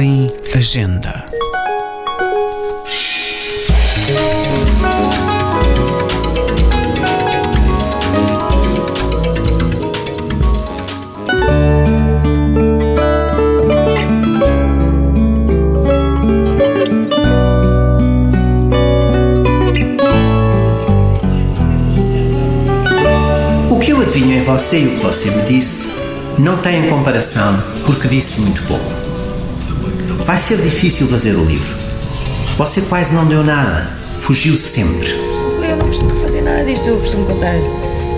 em Agenda. O que eu adivinho em você e o que você me disse não tem comparação porque disse muito pouco. Vai ser difícil fazer o livro. Você quase não deu nada, fugiu sempre. Eu não costumo fazer nada disto, eu costumo contar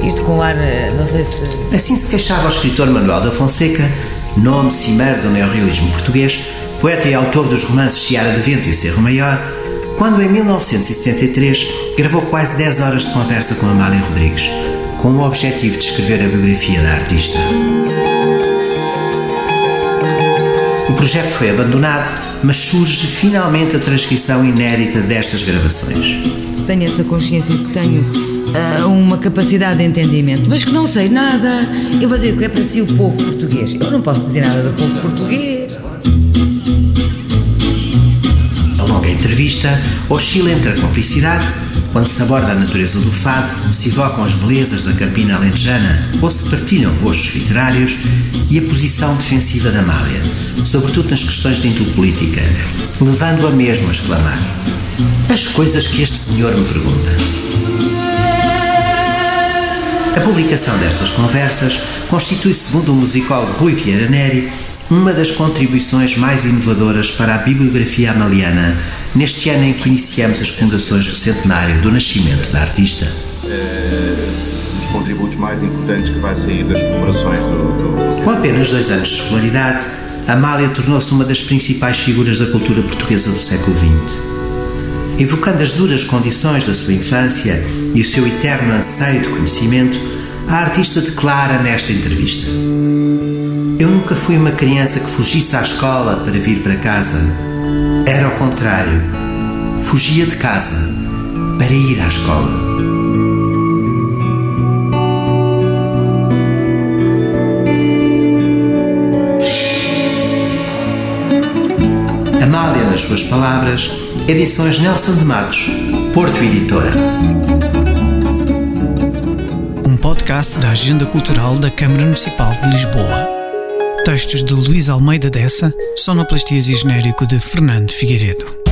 isto com ar, eh, não sei se. Assim se queixava o escritor Manuel da Fonseca, nome cimeiro do neorrealismo português, poeta e autor dos romances Seara de Vento e Cerro Maior, quando em 1973 gravou quase 10 horas de conversa com Amália Rodrigues, com o objetivo de escrever a biografia da artista. O projeto foi abandonado, mas surge finalmente a transcrição inédita destas gravações. Tenho essa consciência que tenho ah, uma capacidade de entendimento, mas que não sei nada. Eu vou dizer o que é para si o povo português. Eu não posso dizer nada do povo português. Entrevista oscila entre a complicidade, quando se aborda a natureza do fado, se evocam as belezas da campina alentejana ou se partilham gostos literários, e a posição defensiva da Amália, sobretudo nas questões de índole política, levando-a mesmo a exclamar: As coisas que este senhor me pergunta. A publicação destas conversas constitui, segundo o musicólogo Rui Vieira Neri, uma das contribuições mais inovadoras para a bibliografia amaliana neste ano em que iniciamos as comemorações do centenário do nascimento da artista. dos contributos mais importantes que vai sair das comemorações do, do... Com apenas dois anos de escolaridade, Amália tornou-se uma das principais figuras da cultura portuguesa do século XX. Evocando as duras condições da sua infância e o seu eterno anseio de conhecimento, a artista declara nesta entrevista: Eu nunca fui uma criança que fugisse à escola para vir para casa. Era ao contrário. Fugia de casa para ir à escola. Amália, nas suas palavras, edições Nelson de Matos, Porto Editora. Um podcast da Agenda Cultural da Câmara Municipal de Lisboa. Textos de Luís Almeida Dessa, sonoplastias e genérico de Fernando Figueiredo.